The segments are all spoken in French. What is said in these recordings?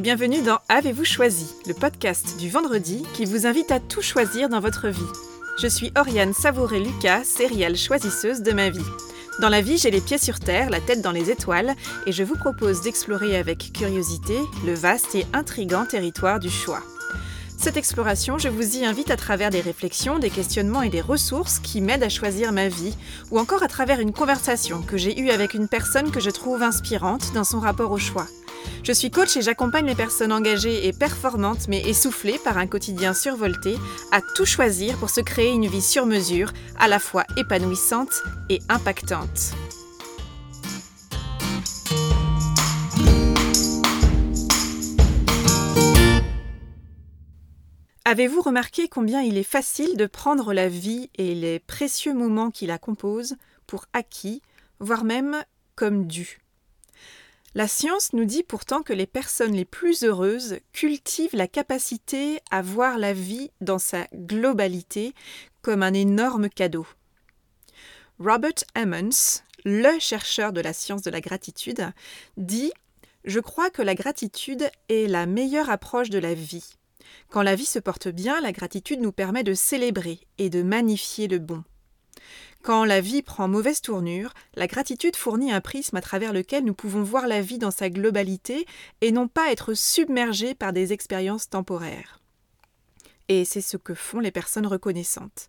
bienvenue dans Avez-vous choisi, le podcast du vendredi qui vous invite à tout choisir dans votre vie. Je suis Oriane Savouré-Lucas, céréale choisisseuse de ma vie. Dans la vie, j'ai les pieds sur terre, la tête dans les étoiles, et je vous propose d'explorer avec curiosité le vaste et intrigant territoire du choix. Cette exploration, je vous y invite à travers des réflexions, des questionnements et des ressources qui m'aident à choisir ma vie, ou encore à travers une conversation que j'ai eue avec une personne que je trouve inspirante dans son rapport au choix. Je suis coach et j'accompagne les personnes engagées et performantes mais essoufflées par un quotidien survolté à tout choisir pour se créer une vie sur mesure, à la fois épanouissante et impactante. Avez-vous remarqué combien il est facile de prendre la vie et les précieux moments qui la composent pour acquis, voire même comme dû? La science nous dit pourtant que les personnes les plus heureuses cultivent la capacité à voir la vie dans sa globalité comme un énorme cadeau. Robert Emmons, le chercheur de la science de la gratitude, dit Je crois que la gratitude est la meilleure approche de la vie. Quand la vie se porte bien, la gratitude nous permet de célébrer et de magnifier le bon. Quand la vie prend mauvaise tournure, la gratitude fournit un prisme à travers lequel nous pouvons voir la vie dans sa globalité et non pas être submergés par des expériences temporaires. Et c'est ce que font les personnes reconnaissantes.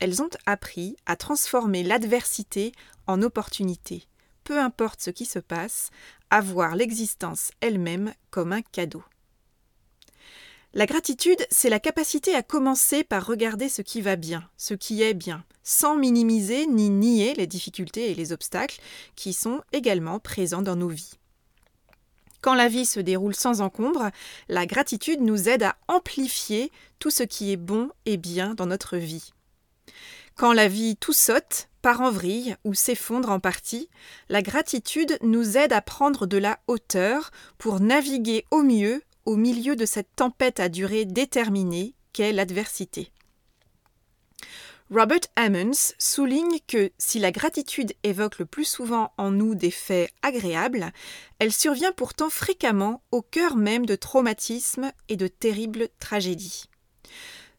Elles ont appris à transformer l'adversité en opportunité, peu importe ce qui se passe, à voir l'existence elle-même comme un cadeau. La gratitude, c'est la capacité à commencer par regarder ce qui va bien, ce qui est bien, sans minimiser ni nier les difficultés et les obstacles qui sont également présents dans nos vies. Quand la vie se déroule sans encombre, la gratitude nous aide à amplifier tout ce qui est bon et bien dans notre vie. Quand la vie tout saute, part en vrille ou s'effondre en partie, la gratitude nous aide à prendre de la hauteur pour naviguer au mieux au milieu de cette tempête à durée déterminée qu'est l'adversité. Robert Emmons souligne que si la gratitude évoque le plus souvent en nous des faits agréables, elle survient pourtant fréquemment au cœur même de traumatismes et de terribles tragédies.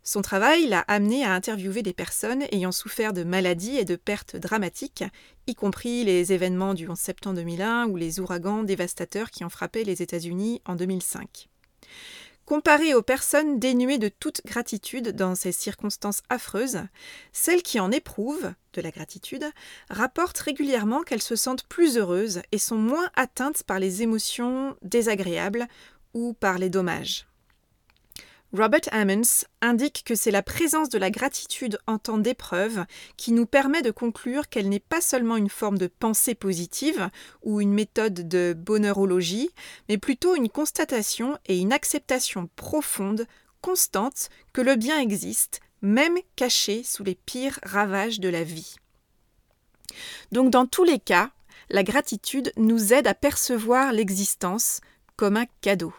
Son travail l'a amené à interviewer des personnes ayant souffert de maladies et de pertes dramatiques, y compris les événements du 11 septembre 2001 ou les ouragans dévastateurs qui ont frappé les États-Unis en 2005. Comparée aux personnes dénuées de toute gratitude dans ces circonstances affreuses, celles qui en éprouvent de la gratitude rapportent régulièrement qu'elles se sentent plus heureuses et sont moins atteintes par les émotions désagréables ou par les dommages. Robert Ammons indique que c'est la présence de la gratitude en temps d'épreuve qui nous permet de conclure qu'elle n'est pas seulement une forme de pensée positive ou une méthode de bonheurologie, mais plutôt une constatation et une acceptation profonde, constante, que le bien existe, même caché sous les pires ravages de la vie. Donc dans tous les cas, la gratitude nous aide à percevoir l'existence comme un cadeau.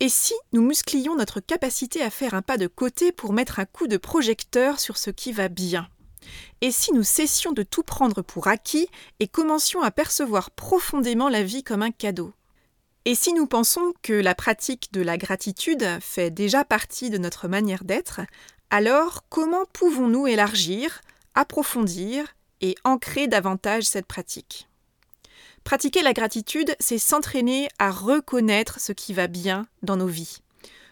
Et si nous musclions notre capacité à faire un pas de côté pour mettre un coup de projecteur sur ce qui va bien? Et si nous cessions de tout prendre pour acquis et commencions à percevoir profondément la vie comme un cadeau? Et si nous pensons que la pratique de la gratitude fait déjà partie de notre manière d'être, alors comment pouvons-nous élargir, approfondir et ancrer davantage cette pratique? Pratiquer la gratitude, c'est s'entraîner à reconnaître ce qui va bien dans nos vies.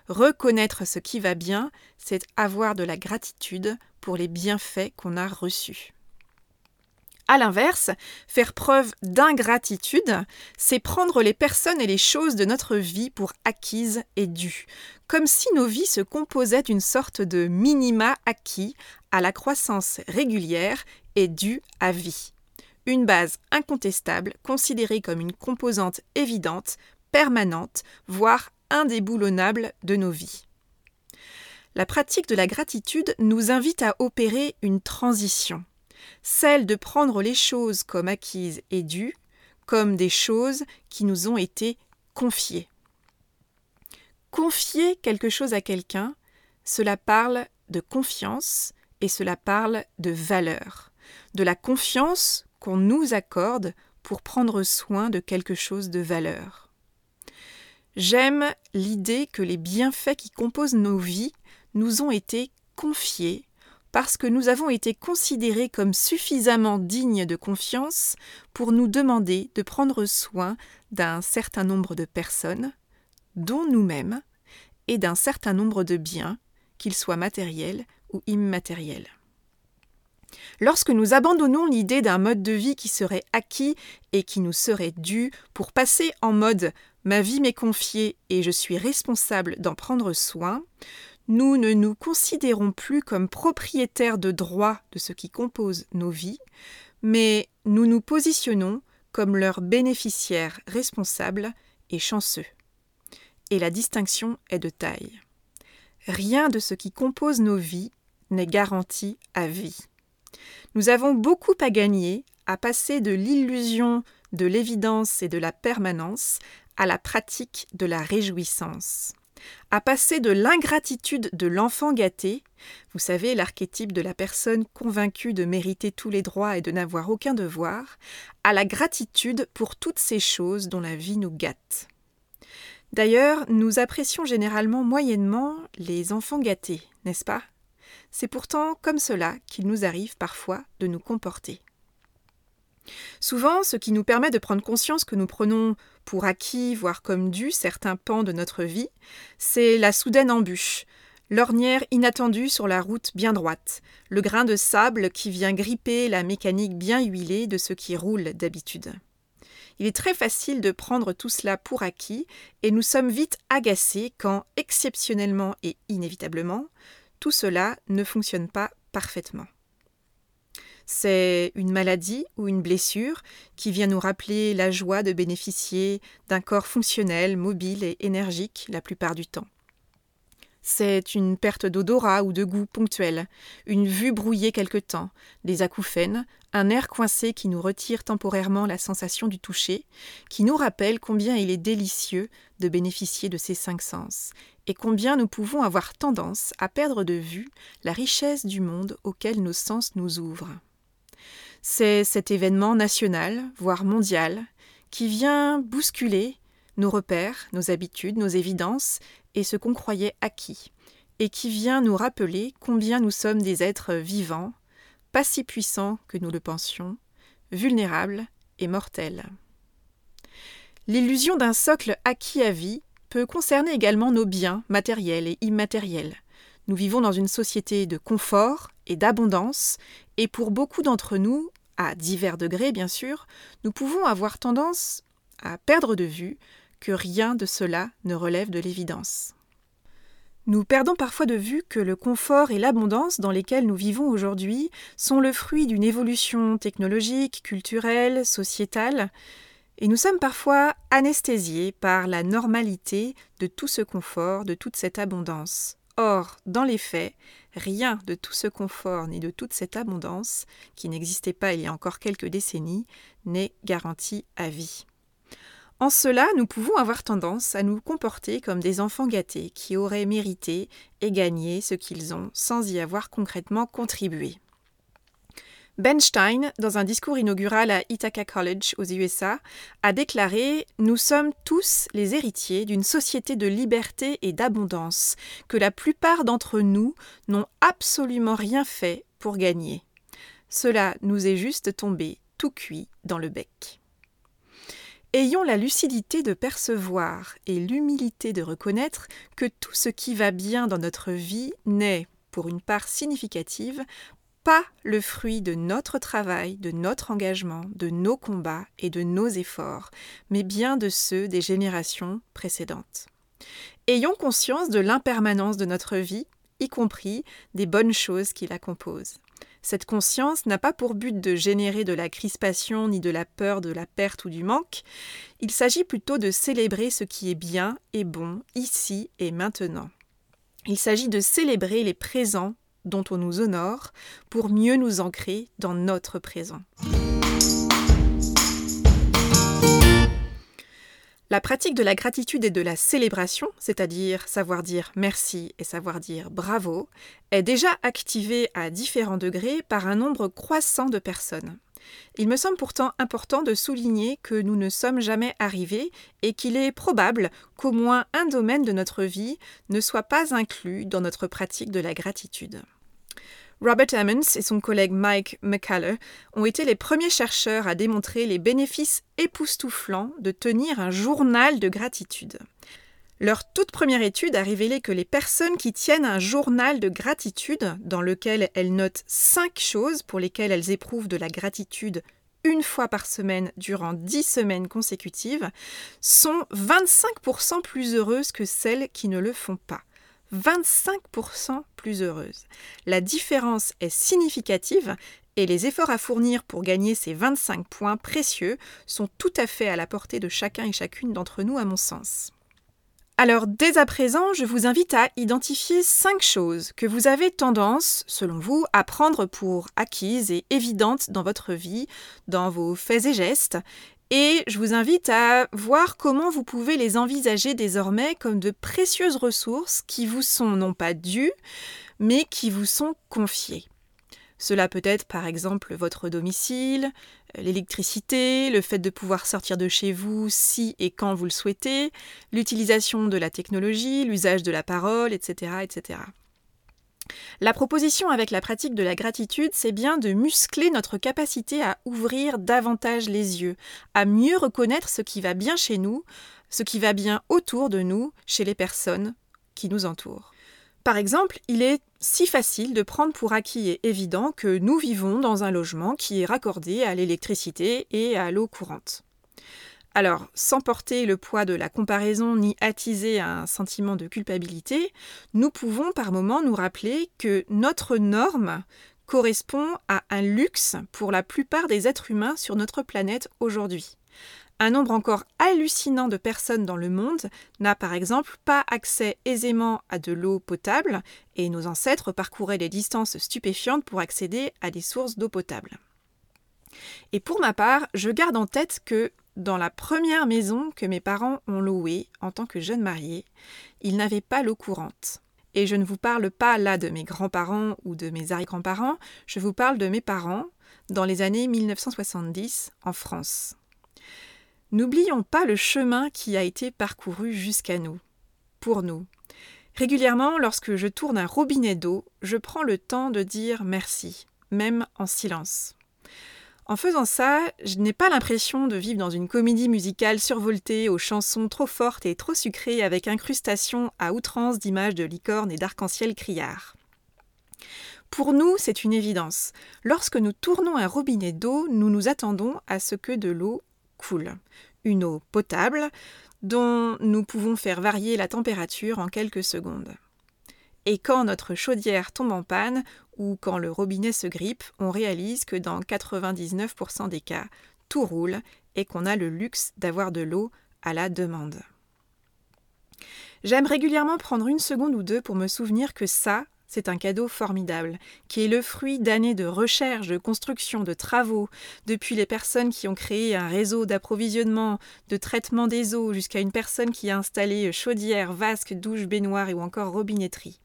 Reconnaître ce qui va bien, c'est avoir de la gratitude pour les bienfaits qu'on a reçus. A l'inverse, faire preuve d'ingratitude, c'est prendre les personnes et les choses de notre vie pour acquises et dues, comme si nos vies se composaient d'une sorte de minima acquis à la croissance régulière et due à vie une base incontestable considérée comme une composante évidente, permanente, voire indéboulonnable de nos vies. La pratique de la gratitude nous invite à opérer une transition, celle de prendre les choses comme acquises et dues, comme des choses qui nous ont été confiées. Confier quelque chose à quelqu'un, cela parle de confiance et cela parle de valeur. De la confiance qu'on nous accorde pour prendre soin de quelque chose de valeur. J'aime l'idée que les bienfaits qui composent nos vies nous ont été confiés parce que nous avons été considérés comme suffisamment dignes de confiance pour nous demander de prendre soin d'un certain nombre de personnes, dont nous-mêmes, et d'un certain nombre de biens, qu'ils soient matériels ou immatériels. Lorsque nous abandonnons l'idée d'un mode de vie qui serait acquis et qui nous serait dû pour passer en mode ma vie m'est confiée et je suis responsable d'en prendre soin, nous ne nous considérons plus comme propriétaires de droit de ce qui compose nos vies, mais nous nous positionnons comme leurs bénéficiaires responsables et chanceux. Et la distinction est de taille. Rien de ce qui compose nos vies n'est garanti à vie. Nous avons beaucoup à gagner à passer de l'illusion de l'évidence et de la permanence à la pratique de la réjouissance à passer de l'ingratitude de l'enfant gâté, vous savez l'archétype de la personne convaincue de mériter tous les droits et de n'avoir aucun devoir, à la gratitude pour toutes ces choses dont la vie nous gâte. D'ailleurs, nous apprécions généralement moyennement les enfants gâtés, n'est-ce pas? C'est pourtant comme cela qu'il nous arrive parfois de nous comporter. Souvent, ce qui nous permet de prendre conscience que nous prenons pour acquis, voire comme dû, certains pans de notre vie, c'est la soudaine embûche, l'ornière inattendue sur la route bien droite, le grain de sable qui vient gripper la mécanique bien huilée de ce qui roule d'habitude. Il est très facile de prendre tout cela pour acquis, et nous sommes vite agacés quand, exceptionnellement et inévitablement, tout cela ne fonctionne pas parfaitement. C'est une maladie ou une blessure qui vient nous rappeler la joie de bénéficier d'un corps fonctionnel, mobile et énergique la plupart du temps. C'est une perte d'odorat ou de goût ponctuelle, une vue brouillée quelque temps, des acouphènes, un air coincé qui nous retire temporairement la sensation du toucher, qui nous rappelle combien il est délicieux de bénéficier de ces cinq sens, et combien nous pouvons avoir tendance à perdre de vue la richesse du monde auquel nos sens nous ouvrent. C'est cet événement national, voire mondial, qui vient bousculer nos repères, nos habitudes, nos évidences et ce qu'on croyait acquis, et qui vient nous rappeler combien nous sommes des êtres vivants, pas si puissants que nous le pensions, vulnérables et mortels. L'illusion d'un socle acquis à vie peut concerner également nos biens matériels et immatériels. Nous vivons dans une société de confort et d'abondance, et pour beaucoup d'entre nous, à divers degrés bien sûr, nous pouvons avoir tendance à perdre de vue que rien de cela ne relève de l'évidence. Nous perdons parfois de vue que le confort et l'abondance dans lesquels nous vivons aujourd'hui sont le fruit d'une évolution technologique, culturelle, sociétale, et nous sommes parfois anesthésiés par la normalité de tout ce confort, de toute cette abondance. Or, dans les faits, rien de tout ce confort ni de toute cette abondance, qui n'existait pas il y a encore quelques décennies, n'est garanti à vie. En cela, nous pouvons avoir tendance à nous comporter comme des enfants gâtés qui auraient mérité et gagné ce qu'ils ont sans y avoir concrètement contribué. Ben Stein, dans un discours inaugural à Ithaca College aux USA, a déclaré Nous sommes tous les héritiers d'une société de liberté et d'abondance que la plupart d'entre nous n'ont absolument rien fait pour gagner. Cela nous est juste tombé tout cuit dans le bec. Ayons la lucidité de percevoir et l'humilité de reconnaître que tout ce qui va bien dans notre vie n'est, pour une part significative, pas le fruit de notre travail, de notre engagement, de nos combats et de nos efforts, mais bien de ceux des générations précédentes. Ayons conscience de l'impermanence de notre vie, y compris des bonnes choses qui la composent. Cette conscience n'a pas pour but de générer de la crispation ni de la peur de la perte ou du manque, il s'agit plutôt de célébrer ce qui est bien et bon ici et maintenant. Il s'agit de célébrer les présents dont on nous honore pour mieux nous ancrer dans notre présent. La pratique de la gratitude et de la célébration, c'est-à-dire savoir dire merci et savoir dire bravo, est déjà activée à différents degrés par un nombre croissant de personnes. Il me semble pourtant important de souligner que nous ne sommes jamais arrivés et qu'il est probable qu'au moins un domaine de notre vie ne soit pas inclus dans notre pratique de la gratitude. Robert Emmons et son collègue Mike McCullough ont été les premiers chercheurs à démontrer les bénéfices époustouflants de tenir un journal de gratitude. Leur toute première étude a révélé que les personnes qui tiennent un journal de gratitude, dans lequel elles notent cinq choses pour lesquelles elles éprouvent de la gratitude une fois par semaine durant dix semaines consécutives, sont 25% plus heureuses que celles qui ne le font pas. 25% plus heureuses. La différence est significative et les efforts à fournir pour gagner ces 25 points précieux sont tout à fait à la portée de chacun et chacune d'entre nous à mon sens. Alors dès à présent, je vous invite à identifier cinq choses que vous avez tendance, selon vous, à prendre pour acquises et évidentes dans votre vie, dans vos faits et gestes, et je vous invite à voir comment vous pouvez les envisager désormais comme de précieuses ressources qui vous sont non pas dues, mais qui vous sont confiées. Cela peut être par exemple votre domicile, l'électricité, le fait de pouvoir sortir de chez vous si et quand vous le souhaitez, l'utilisation de la technologie, l'usage de la parole, etc., etc. La proposition avec la pratique de la gratitude, c'est bien de muscler notre capacité à ouvrir davantage les yeux, à mieux reconnaître ce qui va bien chez nous, ce qui va bien autour de nous, chez les personnes qui nous entourent. Par exemple, il est si facile de prendre pour acquis et évident que nous vivons dans un logement qui est raccordé à l'électricité et à l'eau courante. Alors, sans porter le poids de la comparaison ni attiser un sentiment de culpabilité, nous pouvons par moments nous rappeler que notre norme correspond à un luxe pour la plupart des êtres humains sur notre planète aujourd'hui. Un nombre encore hallucinant de personnes dans le monde n'a par exemple pas accès aisément à de l'eau potable et nos ancêtres parcouraient des distances stupéfiantes pour accéder à des sources d'eau potable. Et pour ma part, je garde en tête que dans la première maison que mes parents ont louée en tant que jeune mariée, ils n'avaient pas l'eau courante. Et je ne vous parle pas là de mes grands-parents ou de mes arrière-grands-parents, je vous parle de mes parents dans les années 1970 en France. N'oublions pas le chemin qui a été parcouru jusqu'à nous, pour nous. Régulièrement, lorsque je tourne un robinet d'eau, je prends le temps de dire merci, même en silence. En faisant ça, je n'ai pas l'impression de vivre dans une comédie musicale survoltée aux chansons trop fortes et trop sucrées avec incrustation à outrance d'images de licornes et d'arc-en-ciel criards. Pour nous, c'est une évidence. Lorsque nous tournons un robinet d'eau, nous nous attendons à ce que de l'eau coule. Une eau potable dont nous pouvons faire varier la température en quelques secondes. Et quand notre chaudière tombe en panne ou quand le robinet se grippe, on réalise que dans 99% des cas, tout roule et qu'on a le luxe d'avoir de l'eau à la demande. J'aime régulièrement prendre une seconde ou deux pour me souvenir que ça, c'est un cadeau formidable, qui est le fruit d'années de recherche, de construction, de travaux, depuis les personnes qui ont créé un réseau d'approvisionnement, de traitement des eaux, jusqu'à une personne qui a installé chaudière, vasque, douche, baignoire ou encore robinetterie.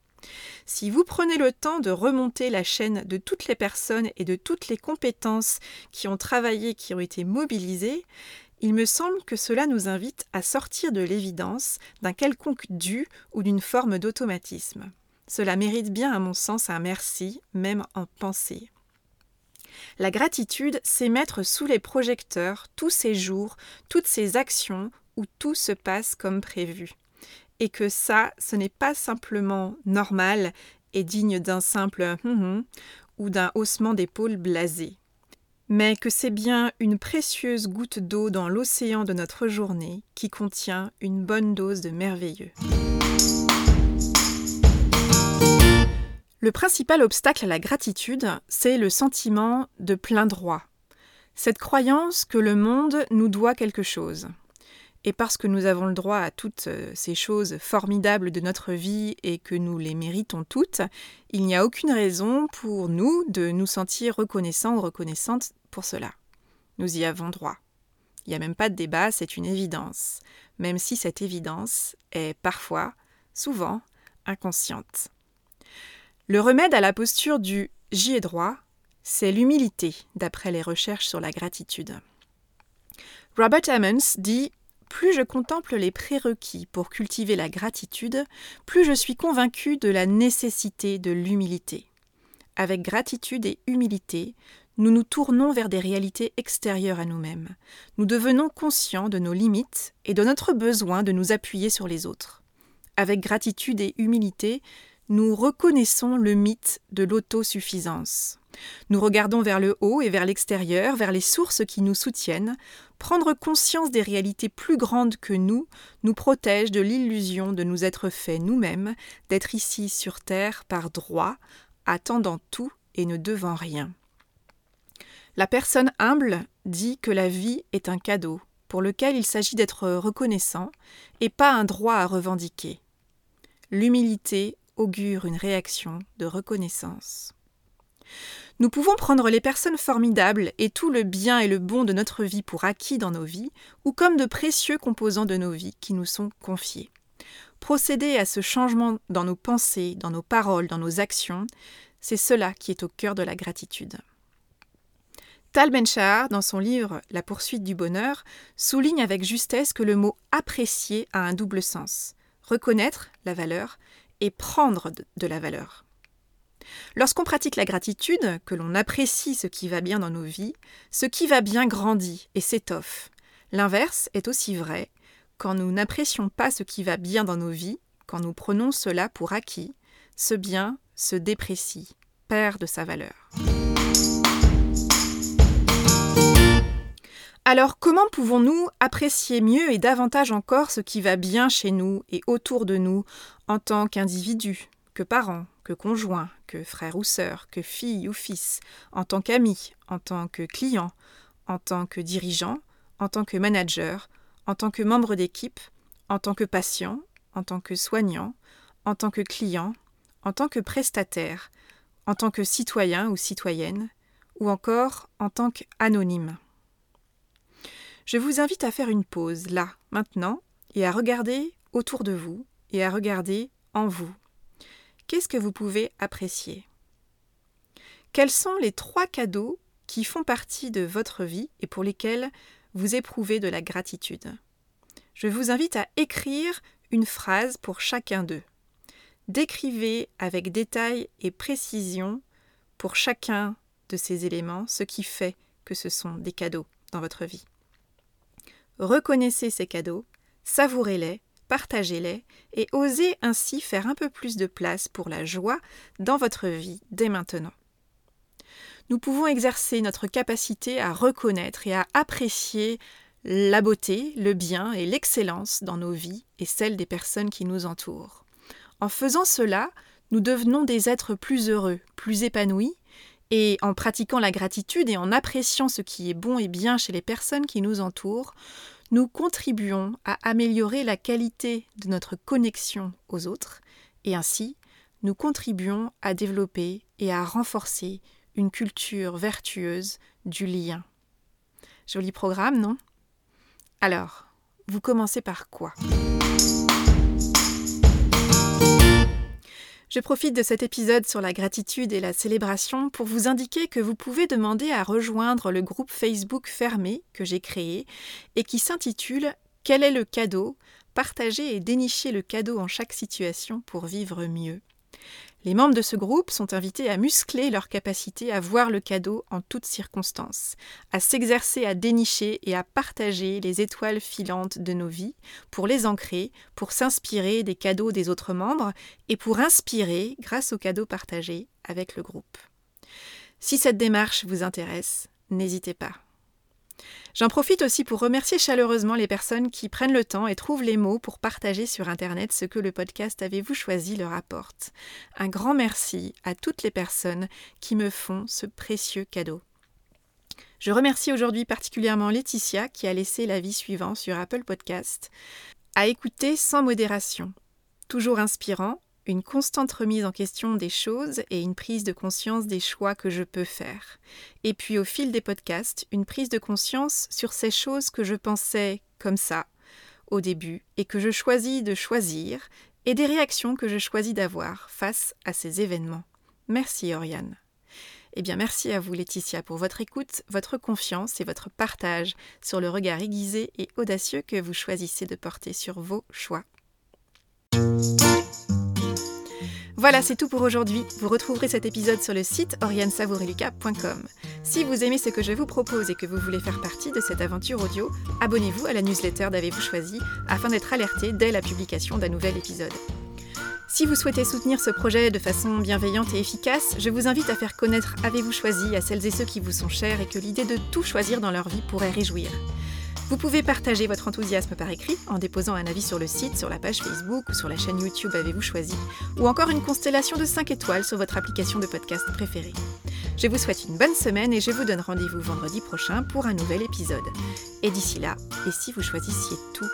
Si vous prenez le temps de remonter la chaîne de toutes les personnes et de toutes les compétences qui ont travaillé, qui ont été mobilisées, il me semble que cela nous invite à sortir de l'évidence d'un quelconque dû ou d'une forme d'automatisme. Cela mérite bien, à mon sens, un merci, même en pensée. La gratitude, c'est mettre sous les projecteurs tous ces jours, toutes ces actions où tout se passe comme prévu. Et que ça, ce n'est pas simplement normal et digne d'un simple hum hum ou d'un haussement d'épaule blasé, mais que c'est bien une précieuse goutte d'eau dans l'océan de notre journée qui contient une bonne dose de merveilleux. Le principal obstacle à la gratitude, c'est le sentiment de plein droit. Cette croyance que le monde nous doit quelque chose. Et parce que nous avons le droit à toutes euh, ces choses formidables de notre vie et que nous les méritons toutes, il n'y a aucune raison pour nous de nous sentir reconnaissants ou reconnaissantes pour cela. Nous y avons droit. Il n'y a même pas de débat, c'est une évidence, même si cette évidence est parfois, souvent, inconsciente. Le remède à la posture du j'y ai droit c'est l'humilité, d'après les recherches sur la gratitude. Robert Emmons dit Plus je contemple les prérequis pour cultiver la gratitude, plus je suis convaincu de la nécessité de l'humilité. Avec gratitude et humilité, nous nous tournons vers des réalités extérieures à nous-mêmes. Nous devenons conscients de nos limites et de notre besoin de nous appuyer sur les autres. Avec gratitude et humilité, nous reconnaissons le mythe de l'autosuffisance. Nous regardons vers le haut et vers l'extérieur, vers les sources qui nous soutiennent. Prendre conscience des réalités plus grandes que nous nous protège de l'illusion de nous être fait nous-mêmes, d'être ici sur Terre par droit, attendant tout et ne devant rien. La personne humble dit que la vie est un cadeau pour lequel il s'agit d'être reconnaissant et pas un droit à revendiquer. L'humilité augure une réaction de reconnaissance. Nous pouvons prendre les personnes formidables et tout le bien et le bon de notre vie pour acquis dans nos vies, ou comme de précieux composants de nos vies qui nous sont confiés. Procéder à ce changement dans nos pensées, dans nos paroles, dans nos actions, c'est cela qui est au cœur de la gratitude. Tal ben dans son livre La poursuite du bonheur, souligne avec justesse que le mot apprécier a un double sens reconnaître la valeur et prendre de la valeur. Lorsqu'on pratique la gratitude, que l'on apprécie ce qui va bien dans nos vies, ce qui va bien grandit et s'étoffe. L'inverse est aussi vrai. Quand nous n'apprécions pas ce qui va bien dans nos vies, quand nous prenons cela pour acquis, ce bien se déprécie, perd de sa valeur. Alors comment pouvons-nous apprécier mieux et davantage encore ce qui va bien chez nous et autour de nous en tant qu'individus, que parents, que conjoints, que frères ou sœurs, que filles ou fils, en tant qu'amis, en tant que clients, en tant que dirigeants, en tant que manager, en tant que membre d'équipe, en tant que patient, en tant que soignant, en tant que client, en tant que prestataire, en tant que citoyen ou citoyenne, ou encore en tant qu'anonyme. Je vous invite à faire une pause là, maintenant, et à regarder autour de vous et à regarder en vous. Qu'est-ce que vous pouvez apprécier? Quels sont les trois cadeaux qui font partie de votre vie et pour lesquels vous éprouvez de la gratitude? Je vous invite à écrire une phrase pour chacun d'eux. Décrivez avec détail et précision pour chacun de ces éléments ce qui fait que ce sont des cadeaux dans votre vie. Reconnaissez ces cadeaux, savourez-les, partagez-les et osez ainsi faire un peu plus de place pour la joie dans votre vie dès maintenant. Nous pouvons exercer notre capacité à reconnaître et à apprécier la beauté, le bien et l'excellence dans nos vies et celles des personnes qui nous entourent. En faisant cela, nous devenons des êtres plus heureux, plus épanouis, et en pratiquant la gratitude et en appréciant ce qui est bon et bien chez les personnes qui nous entourent, nous contribuons à améliorer la qualité de notre connexion aux autres et ainsi nous contribuons à développer et à renforcer une culture vertueuse du lien. Joli programme, non? Alors, vous commencez par quoi? Je profite de cet épisode sur la gratitude et la célébration pour vous indiquer que vous pouvez demander à rejoindre le groupe Facebook fermé que j'ai créé et qui s'intitule Quel est le cadeau? Partager et dénicher le cadeau en chaque situation pour vivre mieux. Les membres de ce groupe sont invités à muscler leur capacité à voir le cadeau en toutes circonstances, à s'exercer à dénicher et à partager les étoiles filantes de nos vies, pour les ancrer, pour s'inspirer des cadeaux des autres membres et pour inspirer grâce aux cadeaux partagés avec le groupe. Si cette démarche vous intéresse, n'hésitez pas. J'en profite aussi pour remercier chaleureusement les personnes qui prennent le temps et trouvent les mots pour partager sur Internet ce que le podcast Avez-vous choisi leur apporte. Un grand merci à toutes les personnes qui me font ce précieux cadeau. Je remercie aujourd'hui particulièrement Laetitia qui a laissé l'avis suivant sur Apple Podcast. À écouter sans modération. Toujours inspirant, une constante remise en question des choses et une prise de conscience des choix que je peux faire. Et puis au fil des podcasts, une prise de conscience sur ces choses que je pensais comme ça au début et que je choisis de choisir et des réactions que je choisis d'avoir face à ces événements. Merci Oriane. Eh bien, merci à vous, Laetitia, pour votre écoute, votre confiance et votre partage sur le regard aiguisé et audacieux que vous choisissez de porter sur vos choix. Voilà, c'est tout pour aujourd'hui. Vous retrouverez cet épisode sur le site oriansavoureluca.com. Si vous aimez ce que je vous propose et que vous voulez faire partie de cette aventure audio, abonnez-vous à la newsletter d'Avez-vous choisi afin d'être alerté dès la publication d'un nouvel épisode. Si vous souhaitez soutenir ce projet de façon bienveillante et efficace, je vous invite à faire connaître Avez-vous choisi à celles et ceux qui vous sont chers et que l'idée de tout choisir dans leur vie pourrait réjouir. Vous pouvez partager votre enthousiasme par écrit en déposant un avis sur le site, sur la page Facebook ou sur la chaîne YouTube Avez-vous choisi, ou encore une constellation de 5 étoiles sur votre application de podcast préférée. Je vous souhaite une bonne semaine et je vous donne rendez-vous vendredi prochain pour un nouvel épisode. Et d'ici là, et si vous choisissiez tout?